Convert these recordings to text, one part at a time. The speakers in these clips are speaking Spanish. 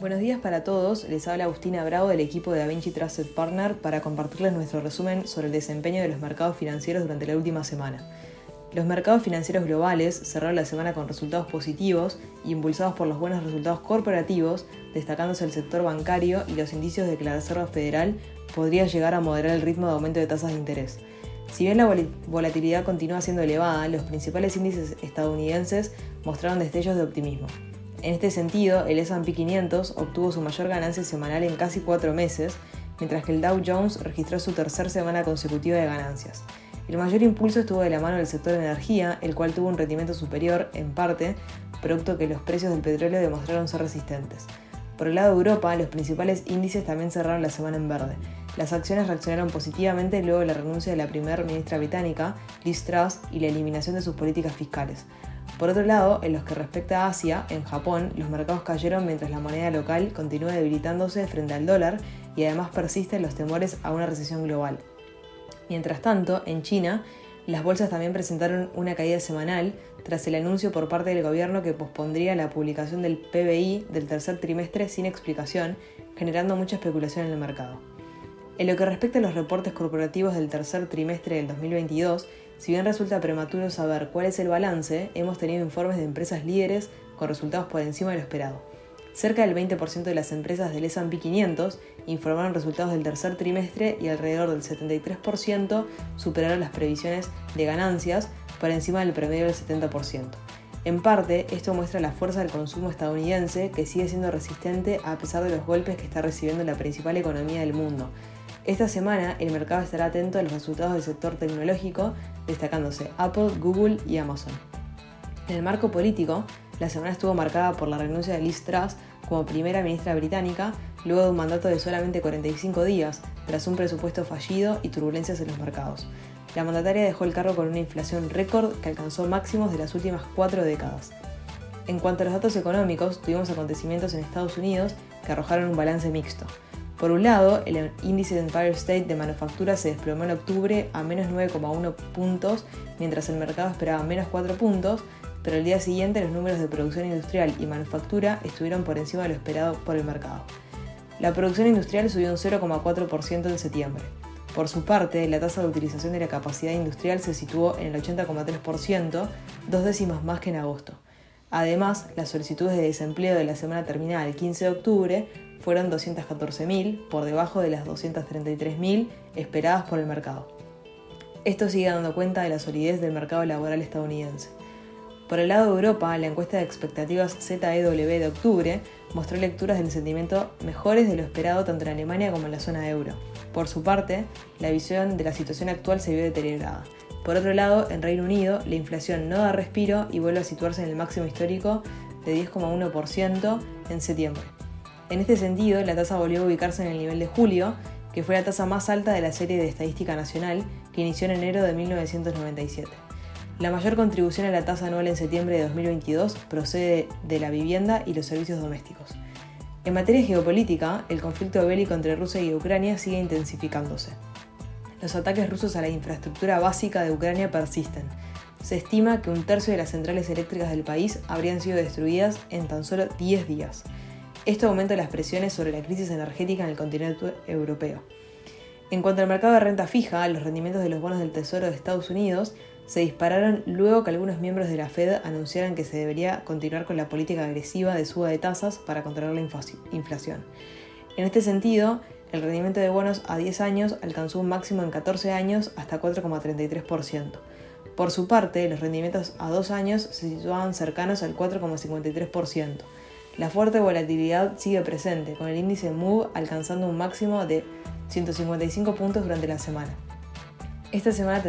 Buenos días para todos, les habla Agustina Bravo del equipo de DaVinci Trusted Partner para compartirles nuestro resumen sobre el desempeño de los mercados financieros durante la última semana. Los mercados financieros globales cerraron la semana con resultados positivos impulsados por los buenos resultados corporativos, destacándose el sector bancario y los indicios de que la Reserva Federal podría llegar a moderar el ritmo de aumento de tasas de interés. Si bien la volatilidad continúa siendo elevada, los principales índices estadounidenses mostraron destellos de optimismo. En este sentido, el S&P 500 obtuvo su mayor ganancia semanal en casi cuatro meses, mientras que el Dow Jones registró su tercera semana consecutiva de ganancias. El mayor impulso estuvo de la mano del sector de energía, el cual tuvo un rendimiento superior, en parte, producto que los precios del petróleo demostraron ser resistentes. Por el lado de Europa, los principales índices también cerraron la semana en verde. Las acciones reaccionaron positivamente luego de la renuncia de la primera ministra británica, Liz Truss, y la eliminación de sus políticas fiscales. Por otro lado, en los que respecta a Asia, en Japón, los mercados cayeron mientras la moneda local continúa debilitándose frente al dólar y además persisten los temores a una recesión global. Mientras tanto, en China, las bolsas también presentaron una caída semanal tras el anuncio por parte del gobierno que pospondría la publicación del PBI del tercer trimestre sin explicación, generando mucha especulación en el mercado. En lo que respecta a los reportes corporativos del tercer trimestre del 2022, si bien resulta prematuro saber cuál es el balance, hemos tenido informes de empresas líderes con resultados por encima de lo esperado. Cerca del 20% de las empresas del S&P 500 informaron resultados del tercer trimestre y alrededor del 73% superaron las previsiones de ganancias por encima del promedio del 70%. En parte, esto muestra la fuerza del consumo estadounidense que sigue siendo resistente a pesar de los golpes que está recibiendo la principal economía del mundo, esta semana el mercado estará atento a los resultados del sector tecnológico, destacándose Apple, Google y Amazon. En el marco político, la semana estuvo marcada por la renuncia de Liz Truss como primera ministra británica, luego de un mandato de solamente 45 días, tras un presupuesto fallido y turbulencias en los mercados. La mandataria dejó el cargo con una inflación récord que alcanzó máximos de las últimas cuatro décadas. En cuanto a los datos económicos, tuvimos acontecimientos en Estados Unidos que arrojaron un balance mixto. Por un lado, el índice de Empire State de manufactura se desplomó en octubre a menos 9,1 puntos, mientras el mercado esperaba menos 4 puntos, pero el día siguiente los números de producción industrial y manufactura estuvieron por encima de lo esperado por el mercado. La producción industrial subió un 0,4% en septiembre. Por su parte, la tasa de utilización de la capacidad industrial se situó en el 80,3%, dos décimas más que en agosto. Además, las solicitudes de desempleo de la semana terminada el 15 de octubre fueron 214.000, por debajo de las 233.000 esperadas por el mercado. Esto sigue dando cuenta de la solidez del mercado laboral estadounidense. Por el lado de Europa, la encuesta de expectativas ZEW de octubre mostró lecturas del sentimiento mejores de lo esperado tanto en Alemania como en la zona euro. Por su parte, la visión de la situación actual se vio deteriorada. Por otro lado, en Reino Unido, la inflación no da respiro y vuelve a situarse en el máximo histórico de 10,1% en septiembre. En este sentido, la tasa volvió a ubicarse en el nivel de julio, que fue la tasa más alta de la serie de estadística nacional que inició en enero de 1997. La mayor contribución a la tasa anual en septiembre de 2022 procede de la vivienda y los servicios domésticos. En materia geopolítica, el conflicto bélico entre Rusia y Ucrania sigue intensificándose. Los ataques rusos a la infraestructura básica de Ucrania persisten. Se estima que un tercio de las centrales eléctricas del país habrían sido destruidas en tan solo 10 días. Esto aumenta las presiones sobre la crisis energética en el continente europeo. En cuanto al mercado de renta fija, los rendimientos de los bonos del Tesoro de Estados Unidos se dispararon luego que algunos miembros de la Fed anunciaran que se debería continuar con la política agresiva de suba de tasas para controlar la inflación. En este sentido, el rendimiento de bonos a 10 años alcanzó un máximo en 14 años hasta 4,33%. Por su parte, los rendimientos a 2 años se situaban cercanos al 4,53%. La fuerte volatilidad sigue presente, con el índice MOVE alcanzando un máximo de 155 puntos durante la semana. Esta semana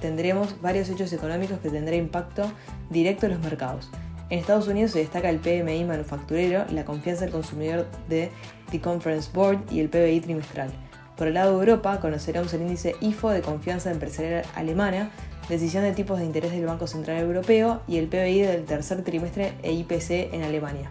tendremos varios hechos económicos que tendrán impacto directo en los mercados. En Estados Unidos se destaca el PMI manufacturero, la confianza del consumidor de The Conference Board y el PBI trimestral. Por el lado de Europa, conoceremos el índice IFO de confianza empresarial alemana, decisión de tipos de interés del Banco Central Europeo y el PBI del tercer trimestre e IPC en Alemania.